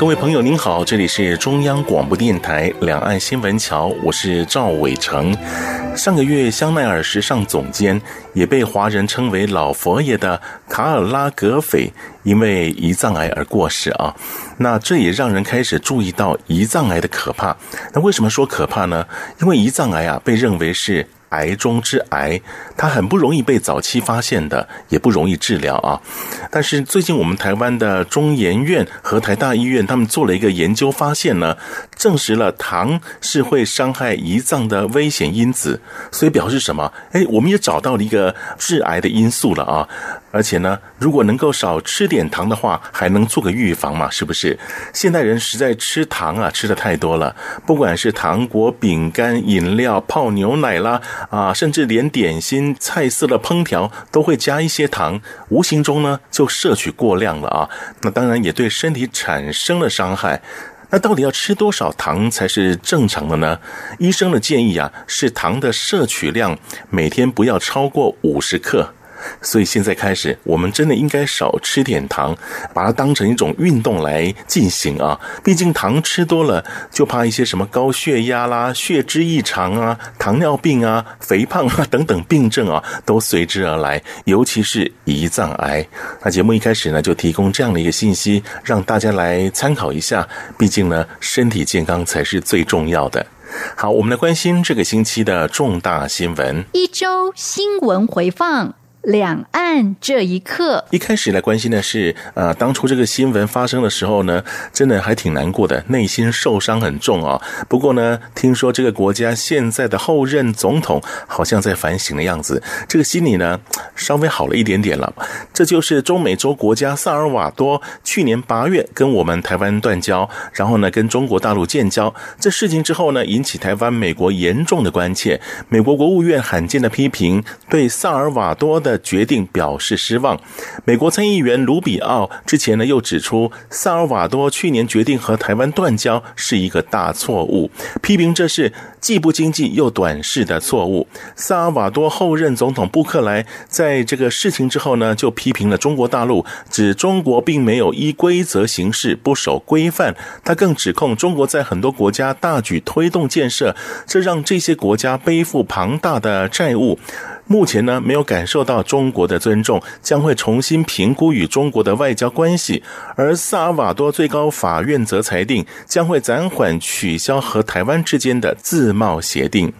各位朋友您好，这里是中央广播电台两岸新闻桥，我是赵伟成。上个月，香奈儿时尚总监，也被华人称为“老佛爷”的卡尔拉格斐，因为胰脏癌而过世啊。那这也让人开始注意到胰脏癌的可怕。那为什么说可怕呢？因为胰脏癌啊，被认为是。癌中之癌，它很不容易被早期发现的，也不容易治疗啊。但是最近我们台湾的中研院和台大医院，他们做了一个研究，发现呢，证实了糖是会伤害胰脏的危险因子。所以表示什么？哎，我们也找到了一个致癌的因素了啊。而且呢，如果能够少吃点糖的话，还能做个预防嘛？是不是？现代人实在吃糖啊，吃的太多了，不管是糖果、饼干、饮料、泡牛奶啦。啊，甚至连点心、菜色的烹调都会加一些糖，无形中呢就摄取过量了啊。那当然也对身体产生了伤害。那到底要吃多少糖才是正常的呢？医生的建议啊，是糖的摄取量每天不要超过五十克。所以现在开始，我们真的应该少吃点糖，把它当成一种运动来进行啊！毕竟糖吃多了，就怕一些什么高血压啦、血脂异常啊、糖尿病啊、肥胖啊等等病症啊，都随之而来，尤其是胰脏癌。那节目一开始呢，就提供这样的一个信息，让大家来参考一下。毕竟呢，身体健康才是最重要的。好，我们来关心这个星期的重大新闻。一周新闻回放。两岸这一刻，一开始来关心的是，呃，当初这个新闻发生的时候呢，真的还挺难过的，内心受伤很重啊。不过呢，听说这个国家现在的后任总统好像在反省的样子，这个心里呢稍微好了一点点了。这就是中美洲国家萨尔瓦多去年八月跟我们台湾断交，然后呢跟中国大陆建交。这事情之后呢，引起台湾、美国严重的关切，美国国务院罕见的批评，对萨尔瓦多的。的决定表示失望。美国参议员卢比奥之前呢又指出，萨尔瓦多去年决定和台湾断交是一个大错误，批评这是既不经济又短视的错误。萨尔瓦多后任总统布克莱在这个事情之后呢，就批评了中国大陆，指中国并没有依规则行事，不守规范。他更指控中国在很多国家大举推动建设，这让这些国家背负庞大的债务。目前呢，没有感受到中国的尊重，将会重新评估与中国的外交关系。而萨尔瓦多最高法院则裁定，将会暂缓取消和台湾之间的自贸协定。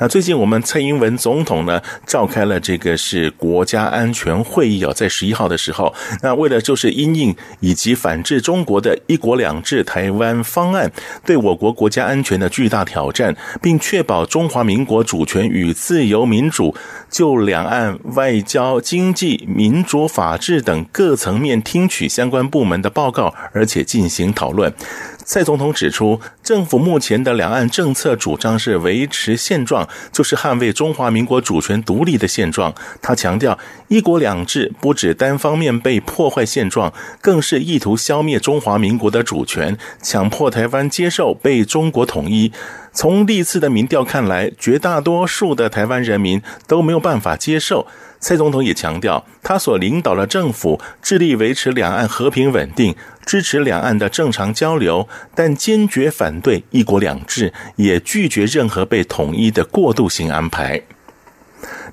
那最近我们蔡英文总统呢召开了这个是国家安全会议啊，在十一号的时候，那为了就是因应以及反制中国的一国两制台湾方案对我国国家安全的巨大挑战，并确保中华民国主权与自由民主，就两岸外交、经济、民主、法治等各层面听取相关部门的报告，而且进行讨论。蔡总统指出，政府目前的两岸政策主张是维持现状，就是捍卫中华民国主权独立的现状。他强调，一国两制不止单方面被破坏现状，更是意图消灭中华民国的主权，强迫台湾接受被中国统一。从历次的民调看来，绝大多数的台湾人民都没有办法接受。蔡总统也强调，他所领导的政府致力维持两岸和平稳定，支持两岸的正常交流，但坚决反对一国两制，也拒绝任何被统一的过渡性安排。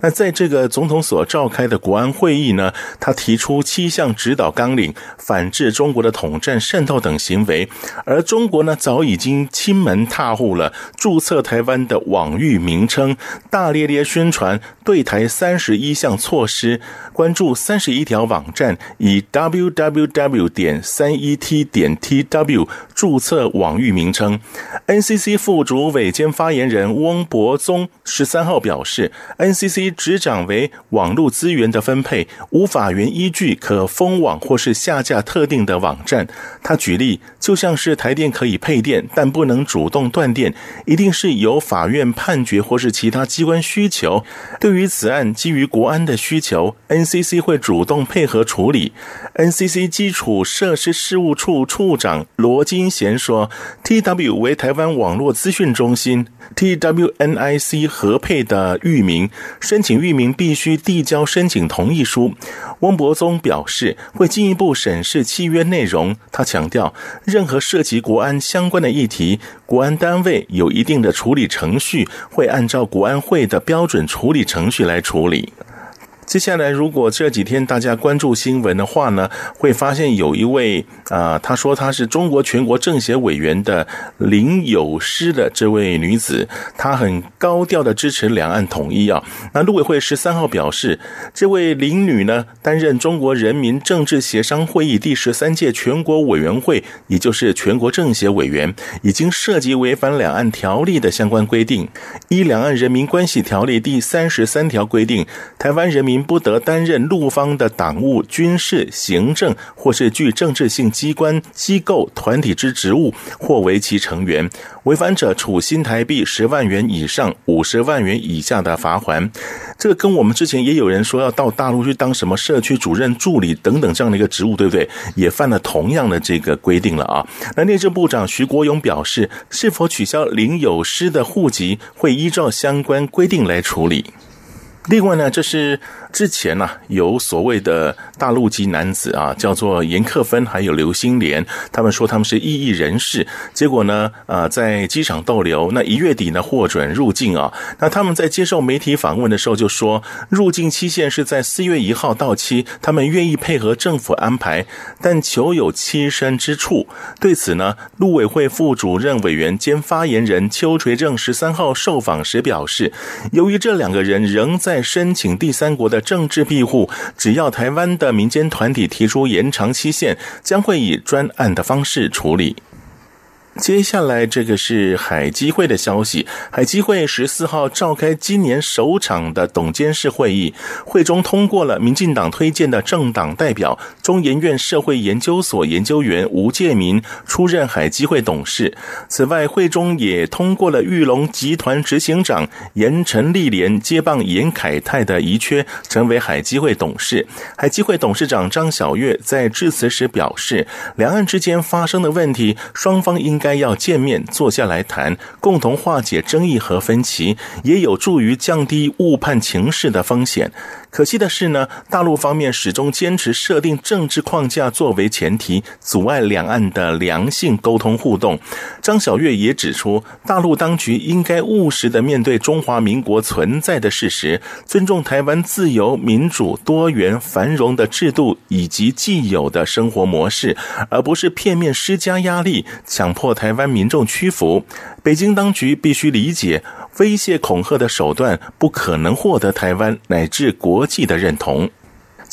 那在这个总统所召开的国安会议呢，他提出七项指导纲领，反制中国的统战、渗透等行为。而中国呢，早已经亲门踏户了，注册台湾的网域名称，大咧咧宣传对台三十一项措施，关注三十一条网站，以 www 点三一 t 点 tw 注册网域名称。NCC 副主委兼发言人翁博宗十三号表示，NCC。执掌为网络资源的分配，无法源依据可封网或是下架特定的网站。他举例，就像是台电可以配电，但不能主动断电，一定是由法院判决或是其他机关需求。对于此案，基于国安的需求，NCC 会主动配合处理。NCC 基础设施事务处处长罗金贤说：“TW 为台湾网络资讯中心。” TWNIC 合配的域名，申请域名必须递交申请同意书。翁博宗表示，会进一步审视契约内容。他强调，任何涉及国安相关的议题，国安单位有一定的处理程序，会按照国安会的标准处理程序来处理。接下来，如果这几天大家关注新闻的话呢，会发现有一位啊、呃，他说他是中国全国政协委员的林有诗的这位女子，她很高调的支持两岸统一啊。那陆委会十三号表示，这位林女呢，担任中国人民政治协商会议第十三届全国委员会，也就是全国政协委员，已经涉及违反两岸条例的相关规定。依两岸人民关系条例第三十三条规定，台湾人民。不得担任陆方的党务、军事、行政或是具政治性机关、机构、团体之职务，或为其成员。违反者处新台币十万元以上五十万元以下的罚锾。这个跟我们之前也有人说要到大陆去当什么社区主任助理等等这样的一个职务，对不对？也犯了同样的这个规定了啊。那内政部长徐国勇表示，是否取消林有诗的户籍，会依照相关规定来处理。另外呢，这是之前呢、有所谓的大陆籍男子啊，叫做严克芬，还有刘新莲，他们说他们是异议人士，结果呢，呃，在机场逗留，那一月底呢获准入境啊。那他们在接受媒体访问的时候就说，入境期限是在四月一号到期，他们愿意配合政府安排，但求有栖身之处。对此呢，陆委会副主任委员兼发言人邱垂正十三号受访时表示，由于这两个人仍。在申请第三国的政治庇护，只要台湾的民间团体提出延长期限，将会以专案的方式处理。接下来这个是海基会的消息。海基会十四号召开今年首场的董监事会议，会中通过了民进党推荐的政党代表中研院社会研究所研究员吴介民出任海基会董事。此外，会中也通过了玉龙集团执行长严陈立莲接棒严凯泰的遗缺，成为海基会董事。海基会董事长张晓月在致辞时表示，两岸之间发生的问题，双方应。该要见面坐下来谈，共同化解争议和分歧，也有助于降低误判情势的风险。可惜的是呢，大陆方面始终坚持设定政治框架作为前提，阻碍两岸的良性沟通互动。张晓月也指出，大陆当局应该务实的面对中华民国存在的事实，尊重台湾自由、民主、多元、繁荣的制度以及既有的生活模式，而不是片面施加压力，强迫台湾民众屈服。北京当局必须理解，威胁恐吓的手段不可能获得台湾乃至国际的认同。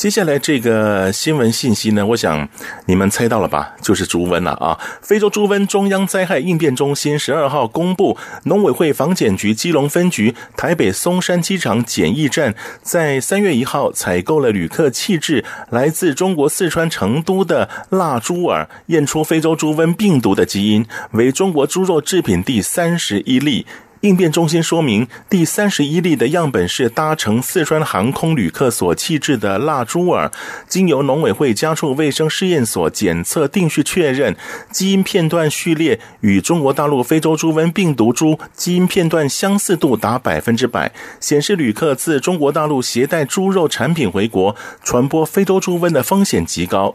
接下来这个新闻信息呢，我想你们猜到了吧？就是猪瘟了啊！非洲猪瘟中央灾害应变中心十二号公布，农委会防检局基隆分局台北松山机场检疫站在三月一号采购了旅客弃置来自中国四川成都的腊猪耳，验出非洲猪瘟病毒的基因，为中国猪肉制品第三十一例。应变中心说明，第三十一例的样本是搭乘四川航空旅客所弃置的蜡猪耳，经由农委会家畜卫生试验所检测定序确认，基因片段序列与中国大陆非洲猪瘟病毒株基因片段相似度达百分之百，显示旅客自中国大陆携带猪肉产品回国，传播非洲猪瘟的风险极高。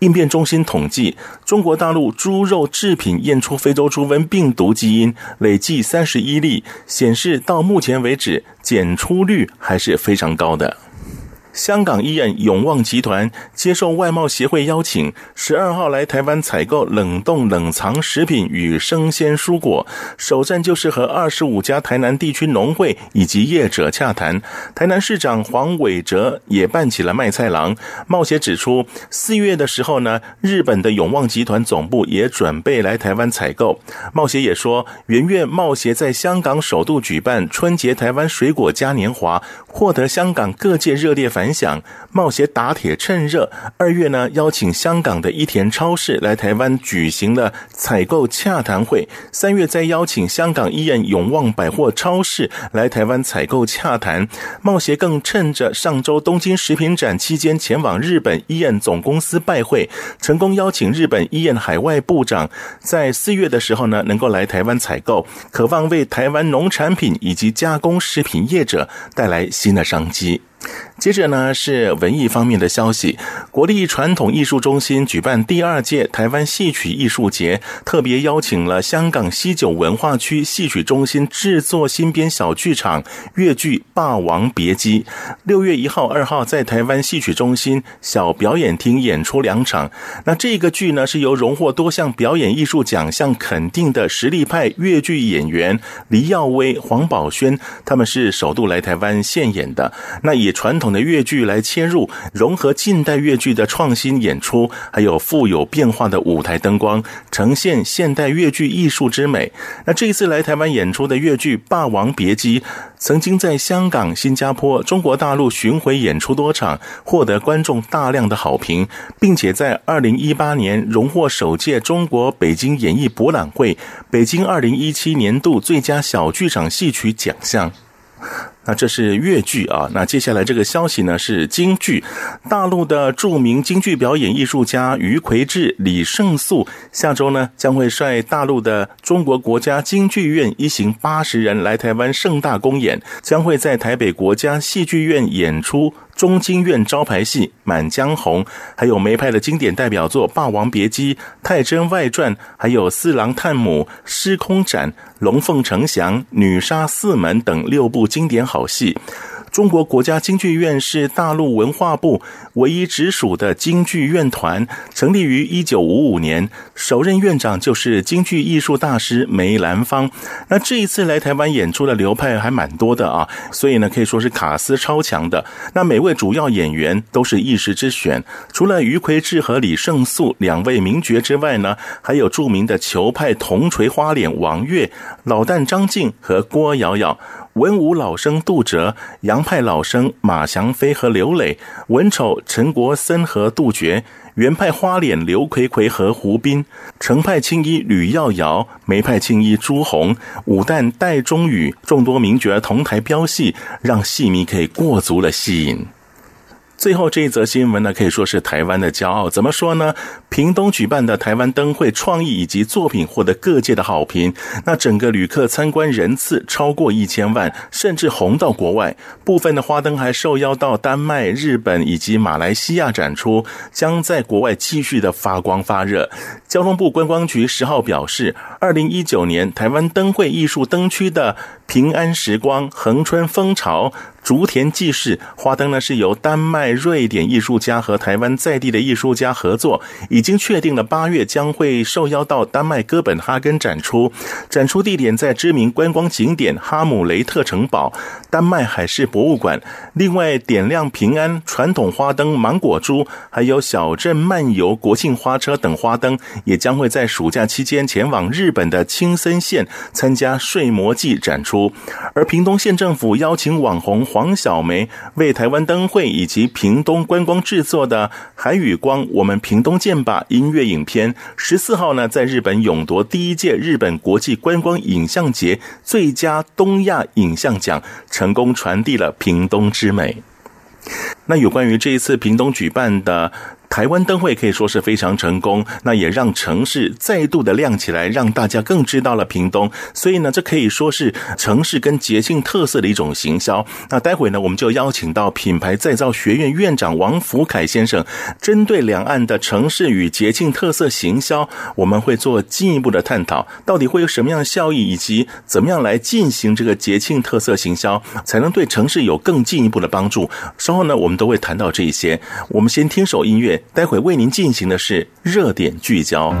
应变中心统计，中国大陆猪肉制品验出非洲猪瘟病毒基因，累计三十一例。显示到目前为止，检出率还是非常高的。香港医院永旺集团接受外贸协会邀请，十二号来台湾采购冷冻冷藏食品与生鲜蔬果。首站就是和二十五家台南地区农会以及业者洽谈。台南市长黄伟哲也办起了卖菜郎。贸协指出，四月的时候呢，日本的永旺集团总部也准备来台湾采购。贸协也说，元月贸协在香港首度举办春节台湾水果嘉年华，获得香港各界热烈反反响。冒协打铁趁热，二月呢邀请香港的一田超市来台湾举行了采购洽谈会，三月再邀请香港医宴永旺百货超市来台湾采购洽谈。冒协更趁着上周东京食品展期间前往日本医宴总公司拜会，成功邀请日本医宴海外部长在四月的时候呢能够来台湾采购，渴望为台湾农产品以及加工食品业者带来新的商机。接着呢是文艺方面的消息，国立传统艺术中心举办第二届台湾戏曲艺术节，特别邀请了香港西九文化区戏曲中心制作新编小剧场粤剧《霸王别姬》，六月一号、二号在台湾戏曲中心小表演厅演出两场。那这个剧呢是由荣获多项表演艺术奖项肯定的实力派粤剧演员黎耀威、黄宝轩，他们是首度来台湾现演的。那也传统的粤剧来切入，融合近代粤剧的创新演出，还有富有变化的舞台灯光，呈现现代粤剧艺术之美。那这一次来台湾演出的粤剧《霸王别姬》，曾经在香港、新加坡、中国大陆巡回演出多场，获得观众大量的好评，并且在二零一八年荣获首届中国北京演艺博览会北京二零一七年度最佳小剧场戏曲奖项。那这是粤剧啊，那接下来这个消息呢是京剧，大陆的著名京剧表演艺术家余魁志、李胜素下周呢将会率大陆的中国国家京剧院一行八十人来台湾盛大公演，将会在台北国家戏剧院演出。中京院招牌戏《满江红》，还有梅派的经典代表作《霸王别姬》《太真外传》，还有《四郎探母》《司空斩》《龙凤呈祥》《女杀四门》等六部经典好戏。中国国家京剧院是大陆文化部唯一直属的京剧院团，成立于一九五五年，首任院长就是京剧艺术大师梅兰芳。那这一次来台湾演出的流派还蛮多的啊，所以呢可以说是卡司超强的。那每位主要演员都是一时之选，除了余魁志和李胜素两位名角之外呢，还有著名的裘派铜锤花脸王岳、老旦张静和郭瑶瑶。文武老生杜哲，杨派老生马祥飞和刘磊，文丑陈国森和杜绝，原派花脸刘奎奎和胡斌，程派青衣吕耀瑶，梅派青衣朱红，武旦戴忠宇，众多名角同台飙戏，让戏迷可以过足了戏瘾。最后这一则新闻呢，可以说是台湾的骄傲。怎么说呢？屏东举办的台湾灯会创意以及作品获得各界的好评，那整个旅客参观人次超过一千万，甚至红到国外。部分的花灯还受邀到丹麦、日本以及马来西亚展出，将在国外继续的发光发热。交通部观光局十号表示，二零一九年台湾灯会艺术灯区的平安时光、恒春风潮。竹田纪事花灯呢，是由丹麦、瑞典艺术家和台湾在地的艺术家合作，已经确定了八月将会受邀到丹麦哥本哈根展出。展出地点在知名观光景点哈姆雷特城堡、丹麦海事博物馆。另外，点亮平安传统花灯芒果珠，还有小镇漫游国庆花车等花灯，也将会在暑假期间前往日本的青森县参加睡魔祭展出。而屏东县政府邀请网红。黄晓梅为台湾灯会以及屏东观光制作的《海与光》，我们屏东见吧音乐影片，十四号呢在日本勇夺第一届日本国际观光影像节最佳东亚影像奖，成功传递了屏东之美。那有关于这一次屏东举办的台湾灯会可以说是非常成功，那也让城市再度的亮起来，让大家更知道了屏东。所以呢，这可以说是城市跟节庆特色的一种行销。那待会呢，我们就邀请到品牌再造学院院长王福凯先生，针对两岸的城市与节庆特色行销，我们会做进一步的探讨，到底会有什么样的效益，以及怎么样来进行这个节庆特色行销，才能对城市有更进一步的帮助。稍后呢，我们都会谈到这一些。我们先听首音乐，待会为您进行的是热点聚焦。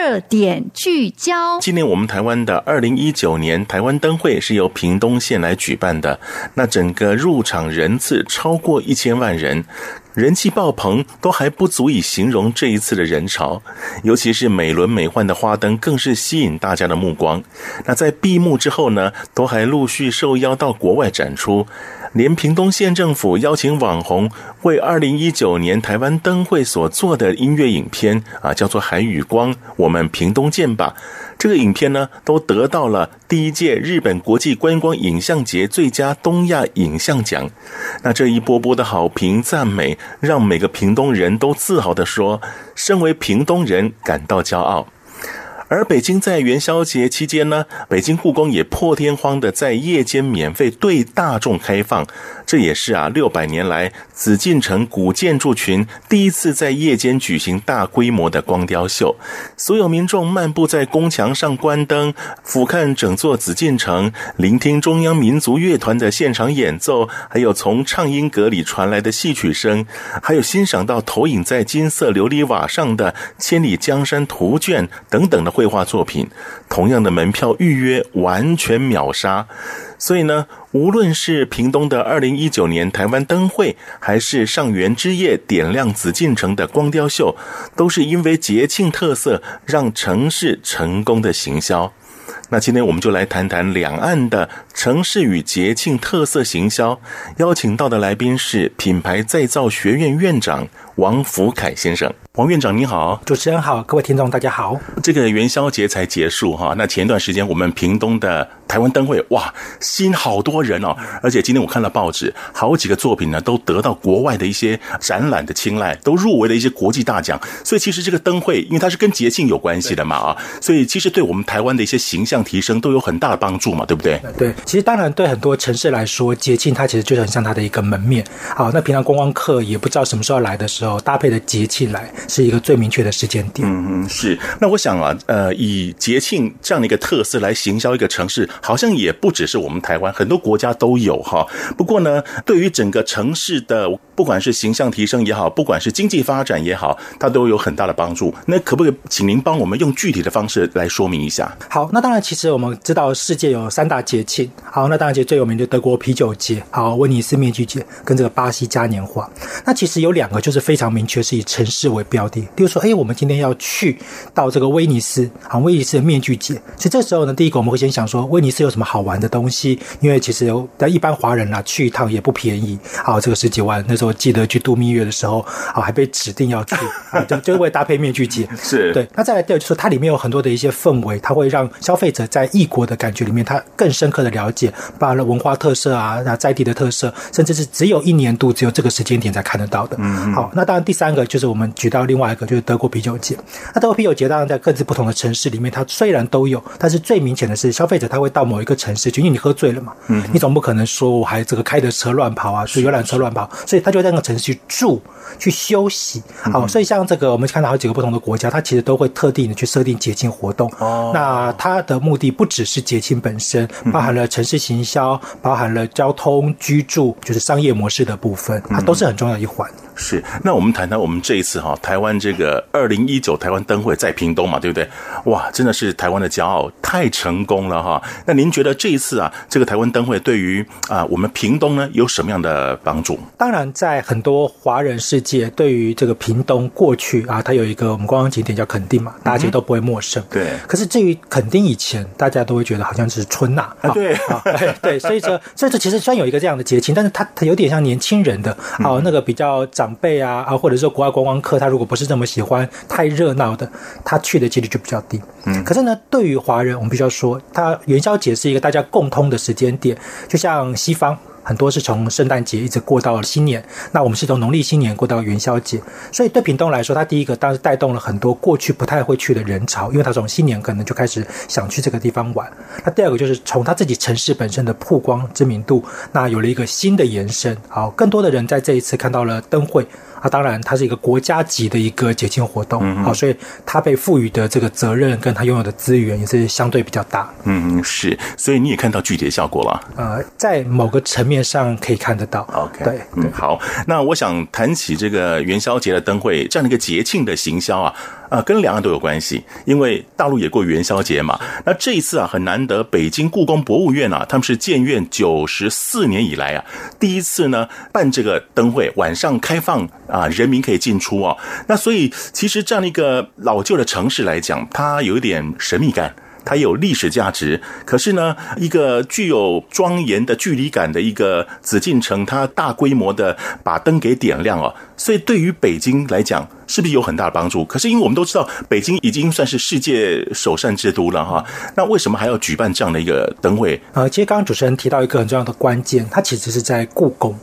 热点聚焦。今年我们台湾的二零一九年台湾灯会是由屏东县来举办的，那整个入场人次超过一千万人。人气爆棚，都还不足以形容这一次的人潮。尤其是美轮美奂的花灯，更是吸引大家的目光。那在闭幕之后呢，都还陆续受邀到国外展出。连屏东县政府邀请网红为二零一九年台湾灯会所做的音乐影片啊，叫做《海与光》，我们屏东见吧。这个影片呢，都得到了第一届日本国际观光影像节最佳东亚影像奖。那这一波波的好评赞美，让每个屏东人都自豪地说：“身为屏东人，感到骄傲。”而北京在元宵节期间呢，北京故宫也破天荒的在夜间免费对大众开放，这也是啊六百年来紫禁城古建筑群第一次在夜间举行大规模的光雕秀。所有民众漫步在宫墙上观灯，俯瞰整座紫禁城，聆听中央民族乐团的现场演奏，还有从唱音阁里传来的戏曲声，还有欣赏到投影在金色琉璃瓦上的《千里江山图卷》等等的。绘画作品，同样的门票预约完全秒杀，所以呢，无论是屏东的二零一九年台湾灯会，还是上元之夜点亮紫禁城的光雕秀，都是因为节庆特色让城市成功的行销。那今天我们就来谈谈两岸的城市与节庆特色行销，邀请到的来宾是品牌再造学院院长王福凯先生。王院长您好，主持人好，各位听众大家好。这个元宵节才结束哈，那前一段时间我们屏东的台湾灯会哇，吸引好多人哦，而且今天我看了报纸，好几个作品呢都得到国外的一些展览的青睐，都入围了一些国际大奖。所以其实这个灯会，因为它是跟节庆有关系的嘛啊，所以其实对我们台湾的一些形象提升都有很大的帮助嘛，对不对？对，其实当然对很多城市来说，节庆它其实就很像它的一个门面。好，那平常观光客也不知道什么时候来的时候，搭配的节庆来。是一个最明确的时间点。嗯嗯，是。那我想啊，呃，以节庆这样的一个特色来行销一个城市，好像也不只是我们台湾，很多国家都有哈。不过呢，对于整个城市的，不管是形象提升也好，不管是经济发展也好，它都有很大的帮助。那可不可以请您帮我们用具体的方式来说明一下？好，那当然，其实我们知道世界有三大节庆。好，那当然，其实最有名就德国啤酒节，好，威尼斯面具节，跟这个巴西嘉年华。那其实有两个就是非常明确是以城市为标的，比如说，哎，我们今天要去到这个威尼斯，啊，威尼斯的面具节。所以这时候呢，第一个我们会先想说，威尼斯有什么好玩的东西？因为其实有，但一般华人啊去一趟也不便宜，啊，这个十几万。那时候记得去度蜜月的时候，啊，还被指定要去，啊，就就会搭配面具节。是对。那再来第二就是说，它里面有很多的一些氛围，它会让消费者在异国的感觉里面，他更深刻的了解，包含了文化特色啊，那在地的特色，甚至是只有一年度只有这个时间点才看得到的。嗯。好，那当然第三个就是我们举到另外一个。就是德国啤酒节，那德国啤酒节当然在各自不同的城市里面，它虽然都有，但是最明显的是消费者他会到某一个城市，就因为你喝醉了嘛，嗯，你总不可能说我还这个开着车乱跑啊，坐游览车乱跑，所以他就在那个城市去住。去休息，好，所以像这个，我们看到好几个不同的国家，它其实都会特定的去设定节庆活动。哦，那它的目的不只是节庆本身，包含了城市行销，包含了交通、居住，就是商业模式的部分，它都是很重要的一环。是，那我们谈谈我们这一次哈，台湾这个二零一九台湾灯会在屏东嘛，对不对？哇，真的是台湾的骄傲，太成功了哈。那您觉得这一次啊，这个台湾灯会对于啊我们屏东呢有什么样的帮助？当然，在很多华人世界，对于这个屏东过去啊，它有一个我们观光景点叫垦丁嘛，大家其实都不会陌生。对。可是至于垦丁以前，大家都会觉得好像是春呐。啊，对。对，所以说，所以这其实虽然有一个这样的节庆，但是它它有点像年轻人的哦，那个比较长辈啊啊，或者说国外观光客，他如果不是这么喜欢太热闹的，他去的几率就比较低。嗯。可是呢，对于华人，我们必须要说，他元宵节是一个大家共通的时间点，就像西方。很多是从圣诞节一直过到了新年，那我们是从农历新年过到元宵节，所以对屏东来说，它第一个当时带动了很多过去不太会去的人潮，因为它从新年可能就开始想去这个地方玩。那第二个就是从它自己城市本身的曝光知名度，那有了一个新的延伸，好，更多的人在这一次看到了灯会。啊，当然，它是一个国家级的一个节庆活动，好、嗯，所以它被赋予的这个责任跟它拥有的资源也是相对比较大。嗯，是，所以你也看到具体的效果了。呃，在某个层面面上可以看得到。OK，对，嗯，好。那我想谈起这个元宵节的灯会这样的一个节庆的行销啊，啊，跟两岸都有关系，因为大陆也过元宵节嘛。那这一次啊，很难得，北京故宫博物院啊，他们是建院九十四年以来啊，第一次呢办这个灯会，晚上开放啊，人民可以进出哦。那所以其实这样的一个老旧的城市来讲，它有一点神秘感。它有历史价值，可是呢，一个具有庄严的距离感的一个紫禁城，它大规模的把灯给点亮哦，所以对于北京来讲，是不是有很大的帮助？可是因为我们都知道，北京已经算是世界首善之都了哈，那为什么还要举办这样的一个灯会？呃，其实刚刚主持人提到一个很重要的关键，它其实是在故宫。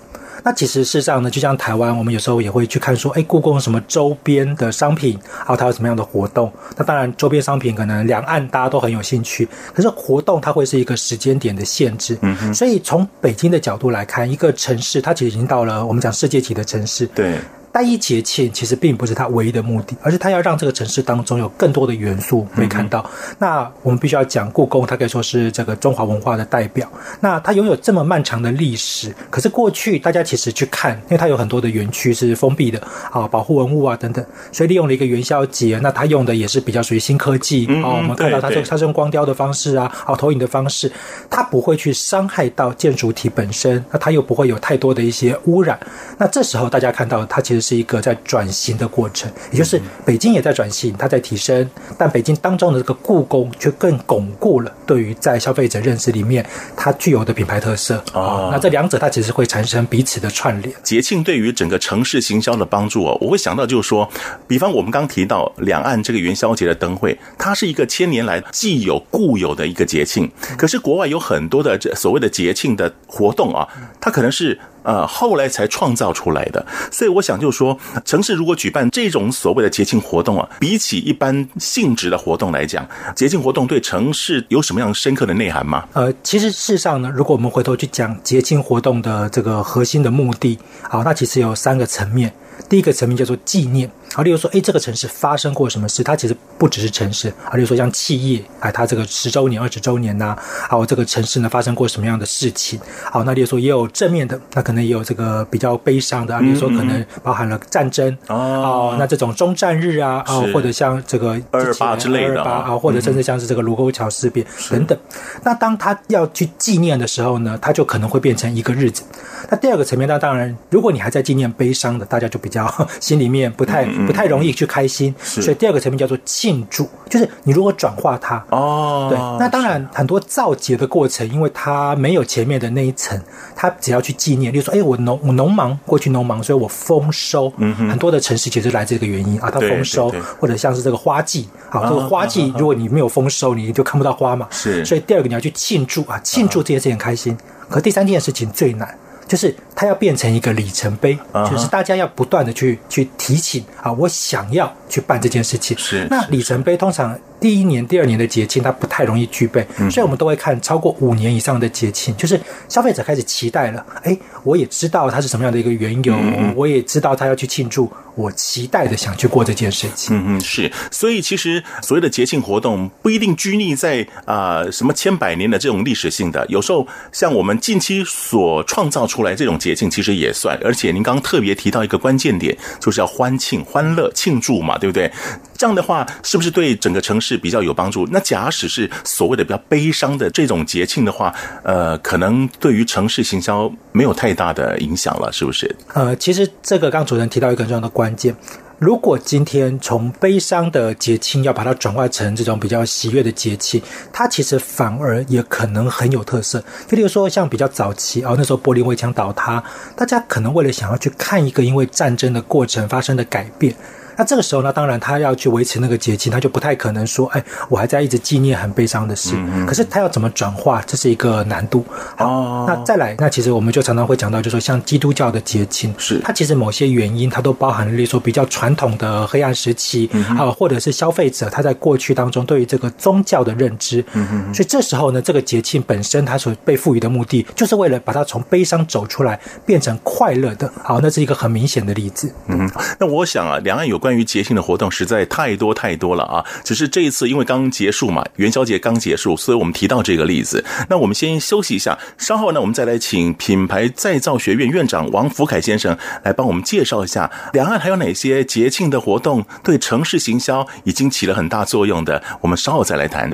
那其实事实上呢，就像台湾，我们有时候也会去看说，哎，故宫有什么周边的商品，还有它有什么样的活动。那当然，周边商品可能两岸大家都很有兴趣，可是活动它会是一个时间点的限制。嗯哼。所以从北京的角度来看，一个城市它其实已经到了我们讲世界级的城市。对。单一节庆其实并不是它唯一的目的，而是它要让这个城市当中有更多的元素被看到。嗯、那我们必须要讲故宫，它可以说是这个中华文化的代表。那它拥有这么漫长的历史，可是过去大家其实去看，因为它有很多的园区是封闭的啊，保护文物啊等等，所以利用了一个元宵节，那它用的也是比较属于新科技啊。我们看到它是它是用光雕的方式啊，啊投影的方式，它不会去伤害到建筑体本身，那它又不会有太多的一些污染。那这时候大家看到它其实是一个在转型的过程，也就是北京也在转型，它在提升，但北京当中的这个故宫却更巩固了对于在消费者认识里面它具有的品牌特色啊。那这两者它其实会产生彼此的串联。节庆对于整个城市行销的帮助哦，我会想到就是说，比方我们刚提到两岸这个元宵节的灯会，它是一个千年来既有固有的一个节庆，可是国外有很多的这所谓的节庆的活动啊，它可能是。呃，后来才创造出来的，所以我想就是说，城市如果举办这种所谓的节庆活动啊，比起一般性质的活动来讲，节庆活动对城市有什么样深刻的内涵吗？呃，其实事实上呢，如果我们回头去讲节庆活动的这个核心的目的，好，那其实有三个层面。第一个层面叫做纪念，啊，例如说，哎，这个城市发生过什么事？它其实不只是城市，啊，例如说像企业，啊，它这个十周年、二十周年呐，还有这个城市呢发生过什么样的事情？好，那例如说也有正面的，那可能也有这个比较悲伤的，啊，例如说可能包含了战争，哦，那这种中战日啊，啊，或者像这个二二八之类的，啊，或者甚至像是这个卢沟桥事变等等。那当他要去纪念的时候呢，他就可能会变成一个日子。那第二个层面，那当然，如果你还在纪念悲伤的，大家就比较 心里面不太不太容易去开心，所以第二个层面叫做庆祝，就是你如果转化它哦，对，那当然很多造节的过程，因为它没有前面的那一层，它只要去纪念，例如说，哎，我农我农忙过去农忙，所以我丰收，嗯，很多的城市其实来自这个原因啊，它丰收，或者像是这个花季，好，这个花季如果你没有丰收，你就看不到花嘛，是，所以第二个你要去庆祝啊，庆祝这件事情开心，可第三件事情最难。就是它要变成一个里程碑，uh huh. 就是大家要不断的去去提醒啊，我想要去办这件事情。是，那里程碑通常。第一年、第二年的节庆，它不太容易具备，所以我们都会看超过五年以上的节庆，就是消费者开始期待了。哎，我也知道它是什么样的一个缘由，我也知道他要去庆祝，我期待的想去过这件事情。嗯嗯，是。所以其实所谓的节庆活动不一定拘泥在啊、呃、什么千百年的这种历史性的，有时候像我们近期所创造出来这种节庆，其实也算。而且您刚刚特别提到一个关键点，就是要欢庆、欢乐、庆祝嘛，对不对？这样的话，是不是对整个城市比较有帮助？那假使是所谓的比较悲伤的这种节庆的话，呃，可能对于城市行销没有太大的影响了，是不是？呃，其实这个刚主持人提到一个重要的关键，如果今天从悲伤的节庆要把它转化成这种比较喜悦的节庆，它其实反而也可能很有特色。就例如说，像比较早期啊，那时候柏林围墙倒塌，大家可能为了想要去看一个因为战争的过程发生的改变。那这个时候呢，当然他要去维持那个节庆，他就不太可能说，哎，我还在一直纪念很悲伤的事。嗯嗯。可是他要怎么转化，这是一个难度。哦。那再来，那其实我们就常常会讲到，就是说像基督教的节庆，是它其实某些原因，它都包含了，例如说比较传统的黑暗时期，啊、嗯，或者是消费者他在过去当中对于这个宗教的认知。嗯嗯。所以这时候呢，这个节庆本身它所被赋予的目的，就是为了把它从悲伤走出来，变成快乐的。好，那是一个很明显的例子。嗯。那我想啊，两岸有关。关于节庆的活动实在太多太多了啊！只是这一次因为刚结束嘛，元宵节刚结束，所以我们提到这个例子。那我们先休息一下，稍后呢，我们再来请品牌再造学院院长王福凯先生来帮我们介绍一下两岸还有哪些节庆的活动对城市行销已经起了很大作用的。我们稍后再来谈。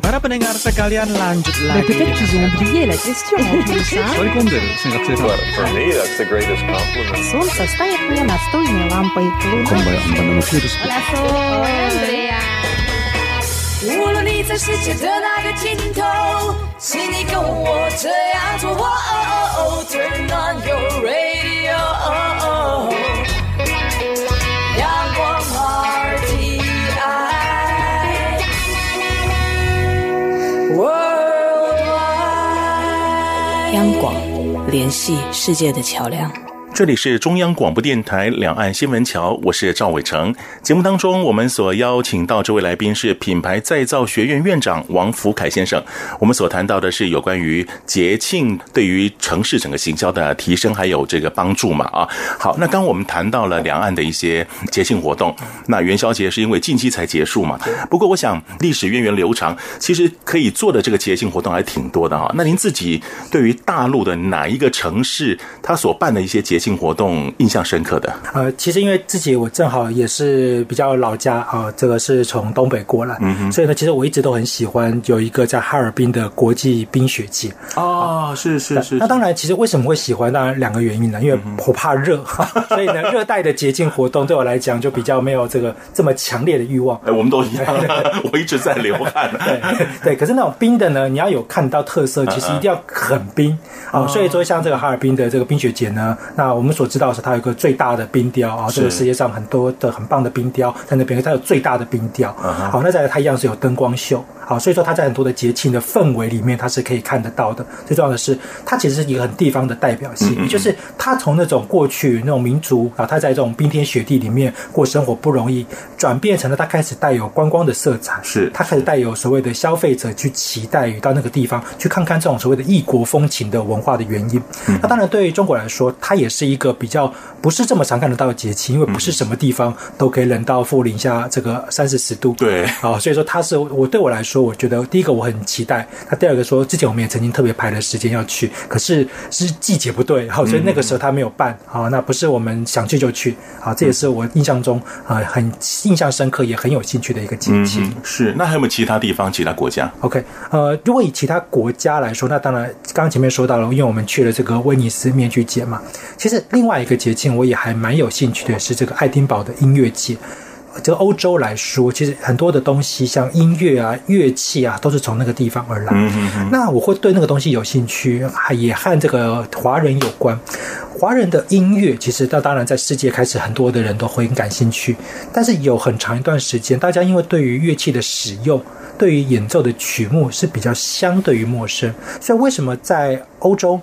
无论你在世界的哪个尽头，请你跟我这样做。Turn on your radio，阳光 RTI Worldwide，央广联系世界的桥梁。这里是中央广播电台两岸新闻桥，我是赵伟成。节目当中，我们所邀请到这位来宾是品牌再造学院院长王福凯先生。我们所谈到的是有关于节庆对于城市整个行销的提升还有这个帮助嘛？啊，好，那刚我们谈到了两岸的一些节庆活动。那元宵节是因为近期才结束嘛？不过我想历史渊源流长，其实可以做的这个节庆活动还挺多的哈。那您自己对于大陆的哪一个城市，他所办的一些节庆活动印象深刻的，呃，其实因为自己我正好也是比较老家啊、呃，这个是从东北过来，嗯哼，所以呢，其实我一直都很喜欢有一个在哈尔滨的国际冰雪节哦，啊、是是是，那当然，其实为什么会喜欢？当然两个原因呢，因为我怕热，嗯、所以呢，热带的节庆活动对我来讲就比较没有这个这么强烈的欲望。哎，我们都一样，我一直在流汗。对对，可是那种冰的呢，你要有看到特色，其实一定要很冰啊。所以说，像这个哈尔滨的这个冰雪节呢，那我们所知道是它有一个最大的冰雕啊，这个世界上很多的很棒的冰雕在那边，它有最大的冰雕。好，那再来它一样是有灯光秀。好，所以说它在很多的节庆的氛围里面，它是可以看得到的。最重要的是，它其实是一个很地方的代表性，也就是它从那种过去那种民族啊，它在这种冰天雪地里面过生活不容易，转变成了它开始带有观光的色彩，是它开始带有所谓的消费者去期待于到那个地方去看看这种所谓的异国风情的文化的原因。那当然，对于中国来说，它也是一个比较不是这么常看得到的节气，因为不是什么地方都可以冷到负零下这个三四十度。对，啊，所以说它是我对我来说。我觉得第一个我很期待，那第二个说之前我们也曾经特别排了时间要去，可是是季节不对，好，所以那个时候他没有办，好，那不是我们想去就去，好，这也是我印象中啊很印象深刻也很有兴趣的一个节气。嗯，是，那还有没有其他地方、其他国家？OK，呃，如果以其他国家来说，那当然刚刚前面说到了，因为我们去了这个威尼斯面具节嘛，其实另外一个节庆我也还蛮有兴趣的是这个爱丁堡的音乐节。这个欧洲来说，其实很多的东西，像音乐啊、乐器啊，都是从那个地方而来。嗯嗯嗯。那我会对那个东西有兴趣，也和这个华人有关。华人的音乐，其实那当然在世界开始，很多的人都会很感兴趣。但是有很长一段时间，大家因为对于乐器的使用，对于演奏的曲目是比较相对于陌生。所以为什么在欧洲？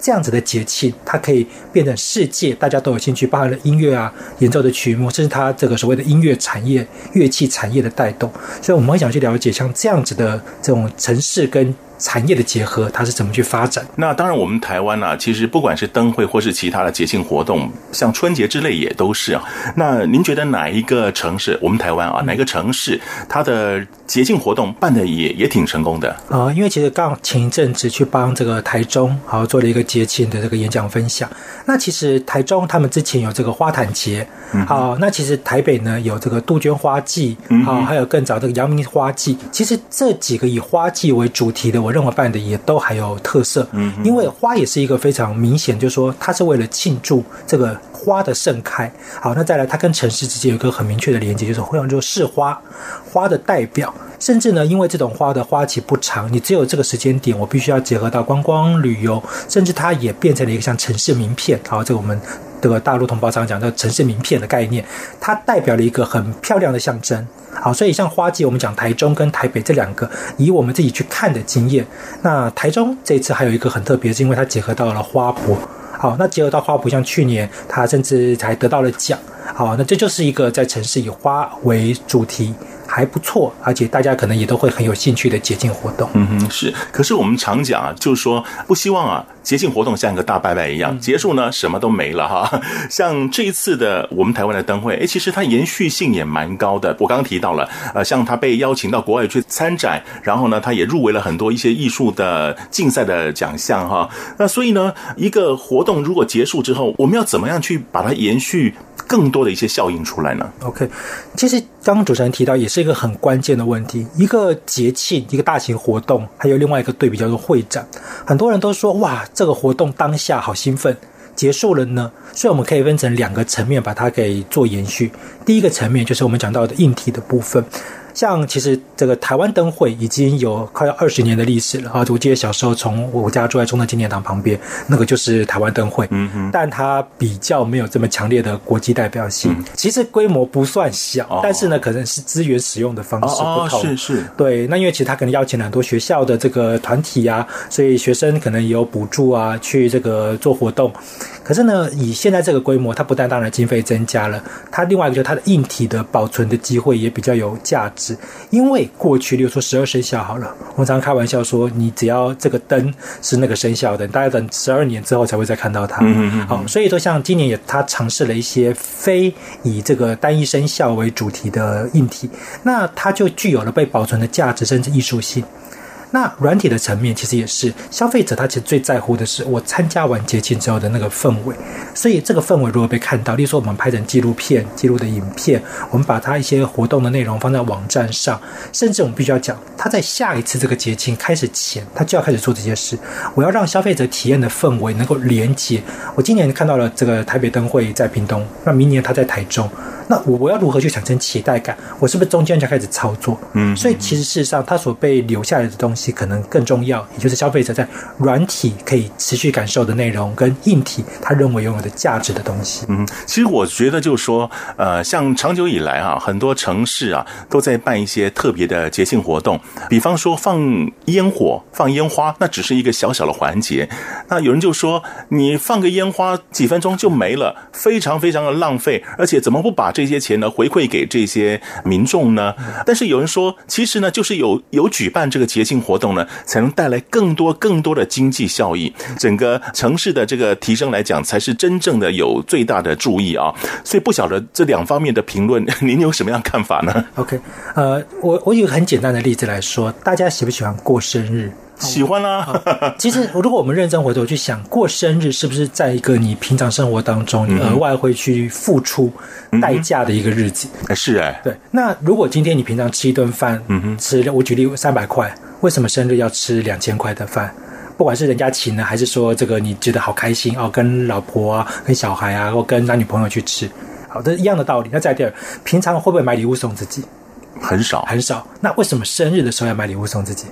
这样子的节气，它可以变成世界大家都有兴趣，包含了音乐啊、演奏的曲目，甚至它这个所谓的音乐产业、乐器产业的带动。所以我们很想去了解像这样子的这种城市跟。产业的结合，它是怎么去发展？那当然，我们台湾呢、啊，其实不管是灯会或是其他的节庆活动，像春节之类也都是啊。那您觉得哪一个城市，我们台湾啊，哪一个城市它的节庆活动办的也也挺成功的啊、呃？因为其实刚前一阵子去帮这个台中好做了一个节庆的这个演讲分享。那其实台中他们之前有这个花坛节，好、嗯，那其实台北呢有这个杜鹃花季，好，还有更早这个阳明花季。其实这几个以花季为主题的。我认为办的也都还有特色，嗯，因为花也是一个非常明显，就是说它是为了庆祝这个花的盛开。好，那再来，它跟城市之间有一个很明确的连接，就是会用这市花，花的代表，甚至呢，因为这种花的花期不长，你只有这个时间点，我必须要结合到观光旅游，甚至它也变成了一个像城市名片。好，这个我们这个大陆同胞常讲的城市名片的概念，它代表了一个很漂亮的象征。好，所以像花季，我们讲台中跟台北这两个，以我们自己去看的经验，那台中这次还有一个很特别，是因为它结合到了花博。好，那结合到花博，像去年它甚至还得到了奖。好，那这就是一个在城市以花为主题。还不错，而且大家可能也都会很有兴趣的节庆活动。嗯哼，是。可是我们常讲啊，就是说不希望啊节庆活动像一个大拜拜一样、嗯、结束呢，什么都没了哈。像这一次的我们台湾的灯会，哎，其实它延续性也蛮高的。我刚刚提到了，呃，像他被邀请到国外去参展，然后呢，他也入围了很多一些艺术的竞赛的奖项哈。那所以呢，一个活动如果结束之后，我们要怎么样去把它延续？更多的一些效应出来呢？OK，其实刚刚主持人提到也是一个很关键的问题。一个节庆，一个大型活动，还有另外一个对比叫做会展。很多人都说哇，这个活动当下好兴奋，结束了呢。所以我们可以分成两个层面把它给做延续。第一个层面就是我们讲到的硬体的部分。像其实这个台湾灯会已经有快要二十年的历史了啊！我记得小时候从我家住在中正纪念堂旁边，那个就是台湾灯会，嗯嗯，但它比较没有这么强烈的国际代表性。其实规模不算小，但是呢，可能是资源使用的方式不同。是是，对。那因为其实他可能邀请了很多学校的这个团体啊，所以学生可能也有补助啊，去这个做活动。可是呢，以现在这个规模，它不但当然经费增加了，它另外一个就是它的硬体的保存的机会也比较有价值。因为过去，例如说十二生肖好了，我们常开玩笑说，你只要这个灯是那个生肖的，大概等十二年之后才会再看到它。好，所以说像今年也它尝试了一些非以这个单一生肖为主题的硬体，那它就具有了被保存的价值，甚至艺术性。那软体的层面其实也是消费者，他其实最在乎的是我参加完节庆之后的那个氛围。所以这个氛围如果被看到，例如说我们拍成纪录片、记录的影片，我们把它一些活动的内容放在网站上，甚至我们必须要讲，他在下一次这个节庆开始前，他就要开始做这些事。我要让消费者体验的氛围能够连接。我今年看到了这个台北灯会在屏东，那明年他在台中。那我我要如何去产生期待感？我是不是中间就开始操作？嗯，所以其实事实上，它所被留下来的东西可能更重要，也就是消费者在软体可以持续感受的内容，跟硬体他认为拥有的价值的东西。嗯，其实我觉得就是说，呃，像长久以来啊，很多城市啊都在办一些特别的节庆活动，比方说放烟火、放烟花，那只是一个小小的环节。那有人就说，你放个烟花几分钟就没了，非常非常的浪费，而且怎么不把这些钱呢回馈给这些民众呢？但是有人说，其实呢，就是有有举办这个节庆活动呢，才能带来更多更多的经济效益，整个城市的这个提升来讲，才是真正的有最大的注意啊。所以不晓得这两方面的评论，您有什么样看法呢？OK，呃，我我有个很简单的例子来说，大家喜不喜欢过生日？喜欢啦、啊。其实，如果我们认真回头去想，过生日是不是在一个你平常生活当中，你额外会去付出代价的一个日子？哎，是哎。对。那如果今天你平常吃一顿饭，嗯哼，吃我举例三百块，为什么生日要吃两千块的饭？不管是人家请呢，还是说这个你觉得好开心哦，跟老婆啊、跟小孩啊，或跟男女朋友去吃，好的一样的道理。那再第二，平常会不会买礼物送自己？很少，很少。那为什么生日的时候要买礼物送自己？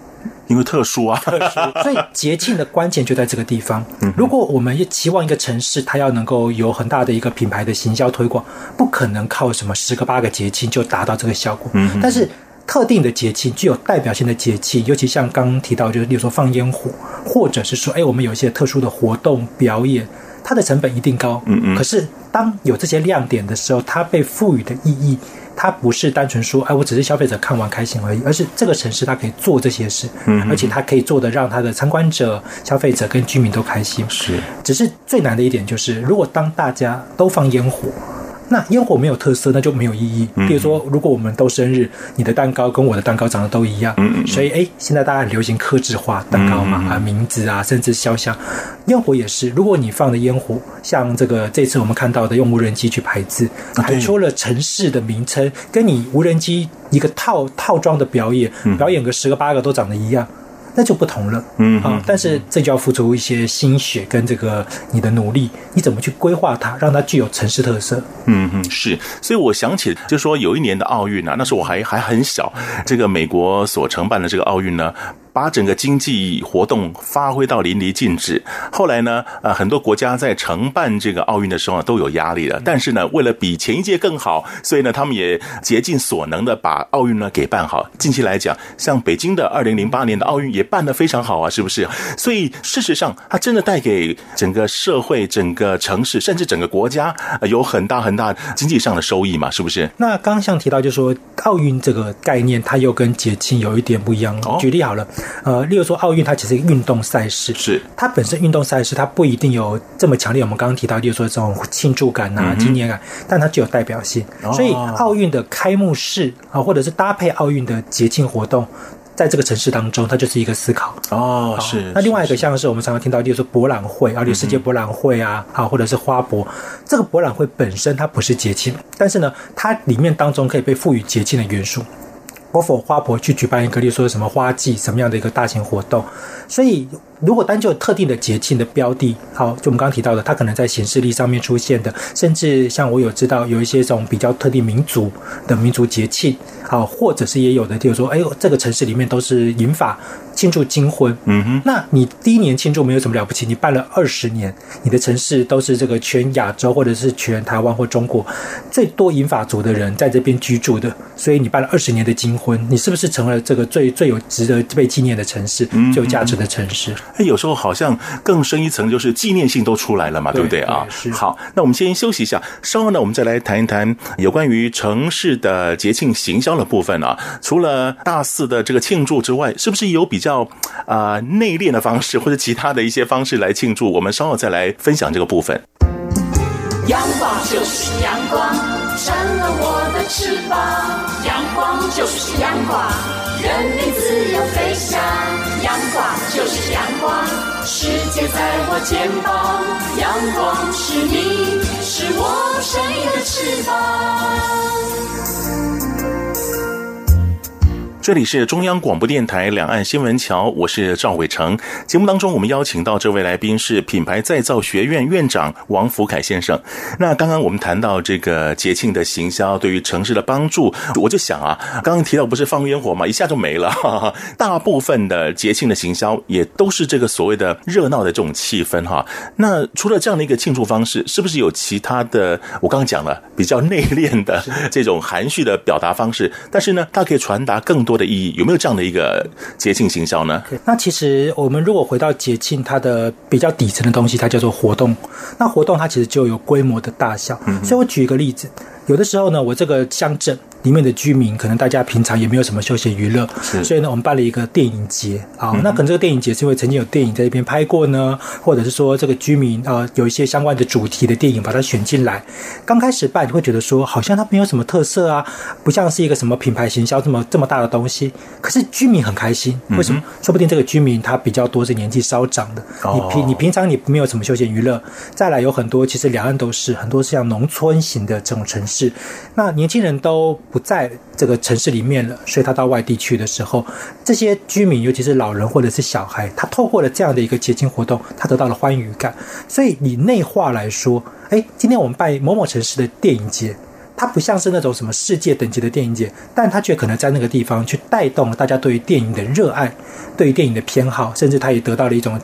因为特殊啊，特殊，所以节庆的关键就在这个地方。如果我们也期望一个城市，它要能够有很大的一个品牌的行销推广，不可能靠什么十个八个节庆就达到这个效果。但是特定的节庆，具有代表性的节庆，尤其像刚刚提到，就是比如说放烟火，或者是说，哎，我们有一些特殊的活动表演，它的成本一定高。嗯嗯。可是当有这些亮点的时候，它被赋予的意义。它不是单纯说，哎，我只是消费者看完开心而已，而是这个城市它可以做这些事，嗯，而且它可以做的让它的参观者、消费者跟居民都开心。是，只是最难的一点就是，如果当大家都放烟火。那烟火没有特色，那就没有意义。比如说，如果我们都生日，你的蛋糕跟我的蛋糕长得都一样，所以哎，现在大家很流行客制化蛋糕嘛，啊，名字啊，甚至肖像。烟火也是，如果你放的烟火，像这个这次我们看到的用无人机去排字，还出了城市的名称，跟你无人机一个套套装的表演，表演个十个八个都长得一样。那就不同了，嗯啊，但是这就要付出一些心血跟这个你的努力，你怎么去规划它，让它具有城市特色？嗯嗯，是，所以我想起，就是说有一年的奥运啊，那时候我还还很小，这个美国所承办的这个奥运呢。把整个经济活动发挥到淋漓尽致。后来呢，呃，很多国家在承办这个奥运的时候都有压力了，但是呢，为了比前一届更好，所以呢，他们也竭尽所能的把奥运呢给办好。近期来讲，像北京的二零零八年的奥运也办得非常好啊，是不是？所以事实上，它真的带给整个社会、整个城市，甚至整个国家有很大很大经济上的收益嘛，是不是？那刚刚像提到，就是说奥运这个概念，它又跟节庆有一点不一样。哦、举例好了，呃，例如说奥运，它其实运动赛事，是它本身运动赛事，它不一定有这么强烈。我们刚刚提到，例如说这种庆祝感啊、纪念感，但它具有代表性。哦、所以奥运的开幕式啊，或者是搭配奥运的节庆活动。在这个城市当中，它就是一个思考哦，是。那另外一个像是我们常常听到，例如说博览会啊，例如世界博览会啊，啊，或者是花博。这个博览会本身它不是节庆，但是呢，它里面当中可以被赋予节庆的元素。花火花博去举办一个，例如说什么花季什么样的一个大型活动，所以。如果单就特定的节庆的标的，好，就我们刚刚提到的，它可能在显示力上面出现的，甚至像我有知道有一些这种比较特定民族的民族节庆，好，或者是也有的，就是说，哎呦，这个城市里面都是银发庆祝金婚，嗯哼，那你第一年庆祝没有什么了不起，你办了二十年，你的城市都是这个全亚洲或者是全台湾或中国最多银发族的人在这边居住的，所以你办了二十年的金婚，你是不是成了这个最最有值得被纪念的城市，最有价值的城市？哎，有时候好像更深一层，就是纪念性都出来了嘛，对，对不对啊？是。好，那我们先休息一下，稍后呢，我们再来谈一谈有关于城市的节庆行销的部分啊。除了大肆的这个庆祝之外，是不是有比较啊、内敛的方式，或者其他的一些方式来庆祝？我们稍后再来分享这个部分。阳光就是阳光，成了我的翅膀。阳光就是阳光，人民自由飞翔。阳光就是阳光，世界在我肩膀。阳光是你，是我生命的翅膀。这里是中央广播电台两岸新闻桥，我是赵伟成。节目当中，我们邀请到这位来宾是品牌再造学院院长王福凯先生。那刚刚我们谈到这个节庆的行销对于城市的帮助，我就想啊，刚刚提到不是放烟火嘛，一下就没了。哈哈，大部分的节庆的行销也都是这个所谓的热闹的这种气氛哈。那除了这样的一个庆祝方式，是不是有其他的？我刚刚讲了比较内敛的这种含蓄的表达方式，但是呢，它可以传达更多的意义，有没有这样的一个节庆行销呢？那其实我们如果回到节庆，它的比较底层的东西，它叫做活动。那活动它其实就有规模的大小。嗯，所以我举一个例子，有的时候呢，我这个乡镇。里面的居民可能大家平常也没有什么休闲娱乐，是，所以呢，我们办了一个电影节啊。那可能这个电影节是因为曾经有电影在这边拍过呢，或者是说这个居民啊有一些相关的主题的电影把它选进来。刚开始办你会觉得说好像它没有什么特色啊，不像是一个什么品牌行销这么这么大的东西。可是居民很开心，为什么？说不定这个居民他比较多是年纪稍长的。你平你平常你没有什么休闲娱乐，再来有很多其实两岸都是很多是像农村型的这种城市，那年轻人都。不在这个城市里面了，所以他到外地去的时候，这些居民，尤其是老人或者是小孩，他透过了这样的一个节庆活动，他得到了欢愉感。所以以内化来说，哎，今天我们办某某城市的电影节，它不像是那种什么世界等级的电影节，但它却可能在那个地方去带动了大家对于电影的热爱，对于电影的偏好，甚至他也得到了一种。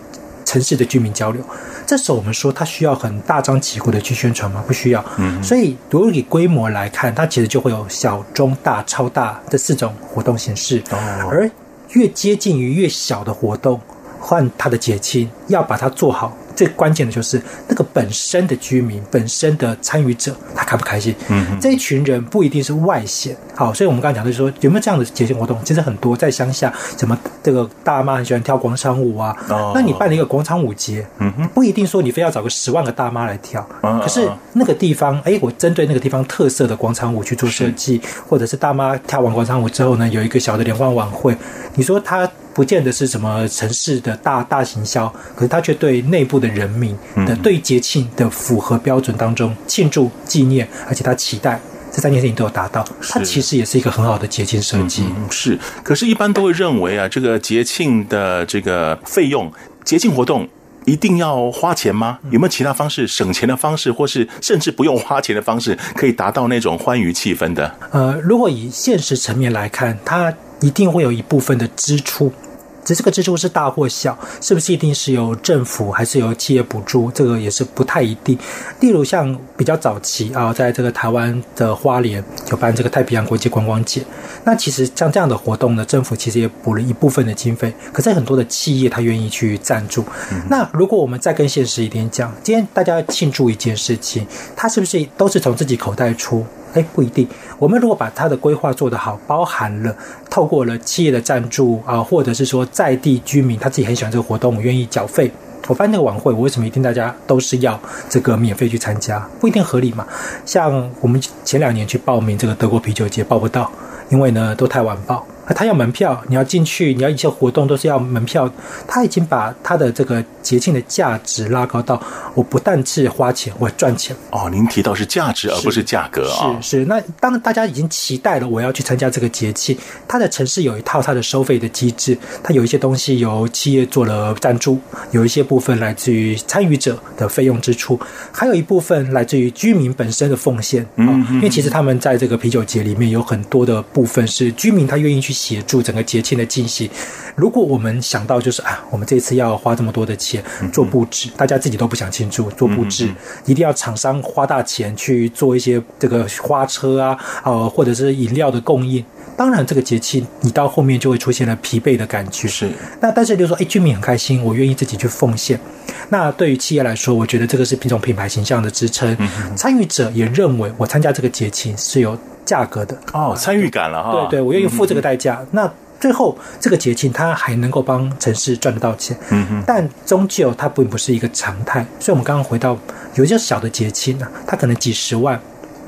城市的居民交流，这时候我们说它需要很大张旗鼓的去宣传吗？不需要。嗯，所以如果以规模来看，它其实就会有小、中、大、超大这四种活动形式。哦，而越接近于越小的活动，换它的节庆，要把它做好。最关键的就是那个本身的居民、本身的参与者，他开不开心？嗯，这一群人不一定是外显。好，所以我们刚才讲的就是说，有没有这样的节庆活动？其实很多，在乡下，什么这个大妈很喜欢跳广场舞啊。哦，那你办了一个广场舞节，嗯哼，不一定说你非要找个十万个大妈来跳。嗯，可是那个地方，哎，我针对那个地方特色的广场舞去做设计，或者是大妈跳完广场舞之后呢，有一个小的联欢晚会。你说他。不见得是什么城市的大大行销，可是它却对内部的人民的对节庆的符合标准当中庆祝纪念，而且他期待这三件事情都有达到，它其实也是一个很好的节庆设计。嗯，是，可是，一般都会认为啊，这个节庆的这个费用，节庆活动一定要花钱吗？有没有其他方式省钱的方式，或是甚至不用花钱的方式，可以达到那种欢愉气氛的？呃，如果以现实层面来看，它。一定会有一部分的支出只是这个支出是大或小，是不是一定是由政府还是由企业补助？这个也是不太一定。例如像比较早期啊，在这个台湾的花莲有办这个太平洋国际观光节，那其实像这样的活动呢，政府其实也补了一部分的经费，可是很多的企业他愿意去赞助。嗯、那如果我们再更现实一点讲，今天大家要庆祝一件事情，他是不是都是从自己口袋出？哎，不一定。我们如果把它的规划做得好，包含了透过了企业的赞助啊，或者是说在地居民他自己很喜欢这个活动，我愿意缴费。我发现那个晚会，我为什么一定大家都是要这个免费去参加？不一定合理嘛。像我们前两年去报名这个德国啤酒节，报不到，因为呢都太晚报。他要门票，你要进去，你要一些活动都是要门票。他已经把他的这个节庆的价值拉高到，我不但是花钱，我赚钱。哦，您提到是价值而不是价格啊、哦。是是，那当大家已经期待了，我要去参加这个节庆，他的城市有一套他的收费的机制，他有一些东西由企业做了赞助，有一些部分来自于参与者的费用支出，还有一部分来自于居民本身的奉献。嗯，嗯，嗯，因为其实他们在这个啤酒节里面有很多的部分是居民他愿意去。协助整个节庆的进行。如果我们想到就是啊，我们这次要花这么多的钱做布置，大家自己都不想庆祝做布置，一定要厂商花大钱去做一些这个花车啊，呃，或者是饮料的供应。当然，这个节庆你到后面就会出现了疲惫的感觉。是。那但是就是说，哎，居民很开心，我愿意自己去奉献。那对于企业来说，我觉得这个是品种品牌形象的支撑。参与者也认为，我参加这个节庆是有。价格的哦，参与感了哈。对对，我愿意付这个代价。嗯、那最后这个节庆，它还能够帮城市赚得到钱。嗯哼。但终究它并不是一个常态。所以，我们刚刚回到有一些小的节庆呢，它可能几十万，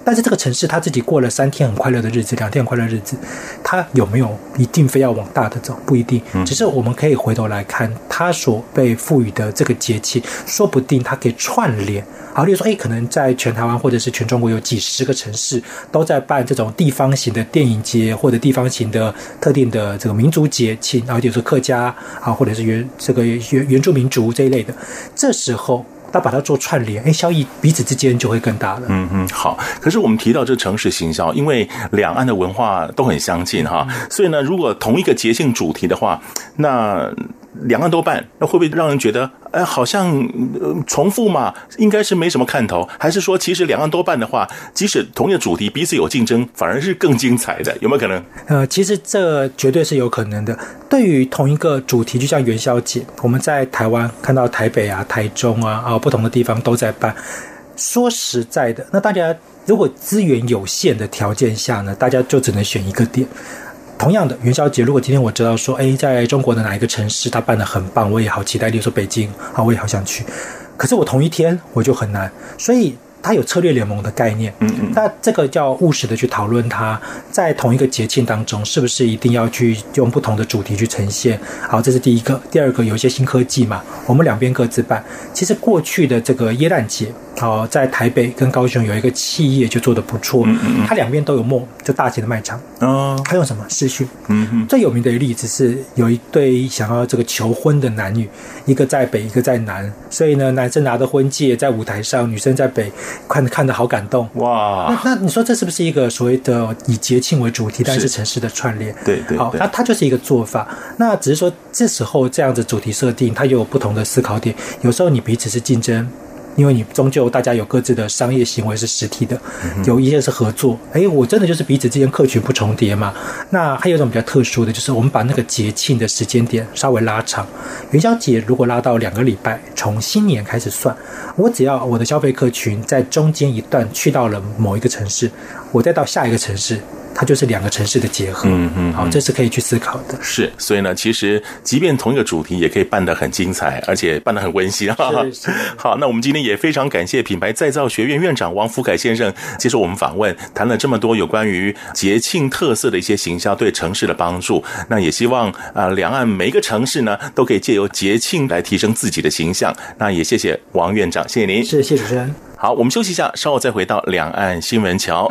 但是这个城市它自己过了三天很快乐的日子，两天很快乐的日子，它有没有一定非要往大的走？不一定。只是我们可以回头来看，它所被赋予的这个节气，说不定它可以串联。好，例如说，哎，可能在全台湾或者是全中国有几十个城市都在办这种地方型的电影节，或者地方型的特定的这个民族节庆，然后就是客家啊，或者是原这个原原住民族这一类的。这时候，他把它做串联，哎，效益彼此之间就会更大了。嗯嗯，好。可是我们提到这城市行销，因为两岸的文化都很相近哈，所以呢，如果同一个节庆主题的话，那。两岸都办，那会不会让人觉得，哎，好像、呃、重复嘛？应该是没什么看头，还是说，其实两岸都办的话，即使同一个主题，彼此有竞争，反而是更精彩的？有没有可能？呃，其实这绝对是有可能的。对于同一个主题，就像元宵节，我们在台湾看到台北啊、台中啊啊不同的地方都在办。说实在的，那大家如果资源有限的条件下呢，大家就只能选一个点。同样的元宵节，如果今天我知道说，哎，在中国的哪一个城市它办的很棒，我也好期待。比如说北京啊，我也好想去。可是我同一天我就很难，所以它有策略联盟的概念。嗯嗯。那这个叫务实的去讨论，它在同一个节庆当中，是不是一定要去用不同的主题去呈现？好，这是第一个。第二个，有一些新科技嘛，我们两边各自办。其实过去的这个耶诞节。好，在台北跟高雄有一个企业就做得不错，嗯嗯，它两边都有 mall，就大型的卖场。哦，它用什么视讯？嗯嗯，最有名的例子是有一对想要这个求婚的男女，一个在北，一个在南，所以呢，男生拿着婚戒在舞台上，女生在北，看看的好感动。哇，那那你说这是不是一个所谓的以节庆为主题，但是城市的串联？对对，好，那它就是一个做法。那只是说这时候这样子主题设定，它又有不同的思考点。有时候你彼此是竞争。因为你终究大家有各自的商业行为是实体的，有一些是合作。哎，我真的就是彼此之间客群不重叠嘛。那还有一种比较特殊的就是，我们把那个节庆的时间点稍微拉长。元宵节如果拉到两个礼拜，从新年开始算，我只要我的消费客群在中间一段去到了某一个城市，我再到下一个城市。它就是两个城市的结合，嗯嗯，好，这是可以去思考的。是，所以呢，其实即便同一个主题，也可以办得很精彩，而且办得很温馨。是是。好，那我们今天也非常感谢品牌再造学院院长王福凯先生接受我们访问，谈了这么多有关于节庆特色的一些行销对城市的帮助。那也希望啊，两岸每一个城市呢，都可以借由节庆来提升自己的形象。那也谢谢王院长，谢谢您。谢谢主持人。好，我们休息一下，稍后再回到两岸新闻桥。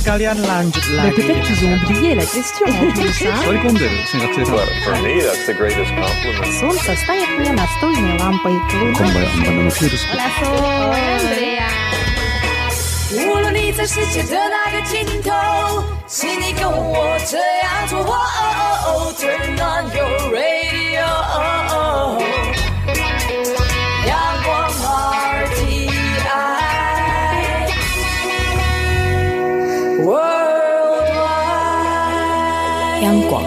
sekalian lanjut Mais lagi. peut-être qu'ils ont oublié la question en tout ça. Soikumderu, singkat cerita. For me, that's the greatest compliment. Солнце стоит мне настольной лампой. 无论你在世界的哪个尽头，请你跟我这样做。哦哦哦，Turn on your radio。 央广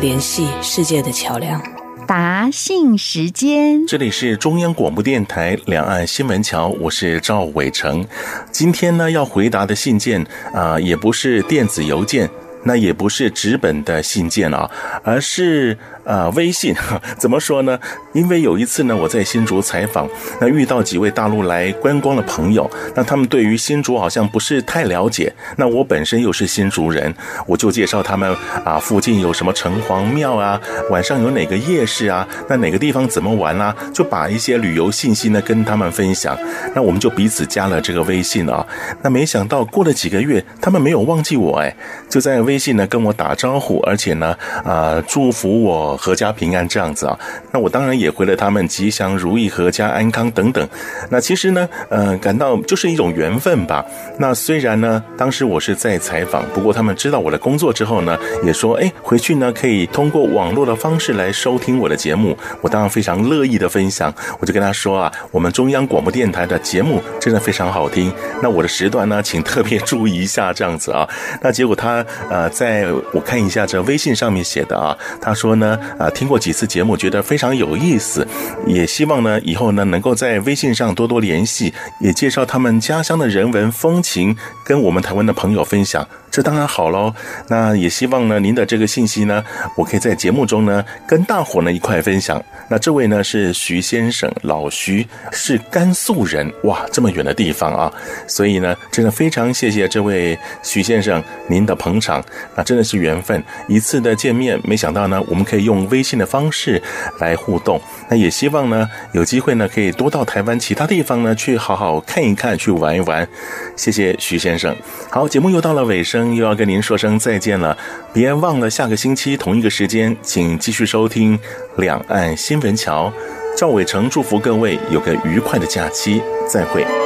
联系世界的桥梁。答信时间，这里是中央广播电台两岸新闻桥，我是赵伟成。今天呢，要回答的信件啊、呃，也不是电子邮件。那也不是纸本的信件啊，而是呃微信。怎么说呢？因为有一次呢，我在新竹采访，那遇到几位大陆来观光的朋友，那他们对于新竹好像不是太了解。那我本身又是新竹人，我就介绍他们啊，附近有什么城隍庙啊，晚上有哪个夜市啊，那哪个地方怎么玩啊，就把一些旅游信息呢跟他们分享。那我们就彼此加了这个微信啊。那没想到过了几个月，他们没有忘记我哎，就在微。信呢跟我打招呼，而且呢，啊、祝福我阖家平安这样子啊。那我当然也回了他们吉祥如意、阖家安康等等。那其实呢，呃，感到就是一种缘分吧。那虽然呢，当时我是在采访，不过他们知道我的工作之后呢，也说，哎，回去呢可以通过网络的方式来收听我的节目。我当然非常乐意的分享，我就跟他说啊，我们中央广播电台的节目真的非常好听。那我的时段呢，请特别注意一下这样子啊。那结果他呃。在我看一下这微信上面写的啊，他说呢，啊，听过几次节目，觉得非常有意思，也希望呢以后呢能够在微信上多多联系，也介绍他们家乡的人文风情，跟我们台湾的朋友分享。这当然好喽，那也希望呢，您的这个信息呢，我可以在节目中呢，跟大伙呢一块分享。那这位呢是徐先生，老徐是甘肃人，哇，这么远的地方啊，所以呢，真的非常谢谢这位徐先生您的捧场，那真的是缘分，一次的见面，没想到呢，我们可以用微信的方式来互动。那也希望呢，有机会呢，可以多到台湾其他地方呢，去好好看一看，去玩一玩。谢谢徐先先生。好，节目又到了尾声。又要跟您说声再见了，别忘了下个星期同一个时间，请继续收听《两岸新闻桥》。赵伟成祝福各位有个愉快的假期，再会。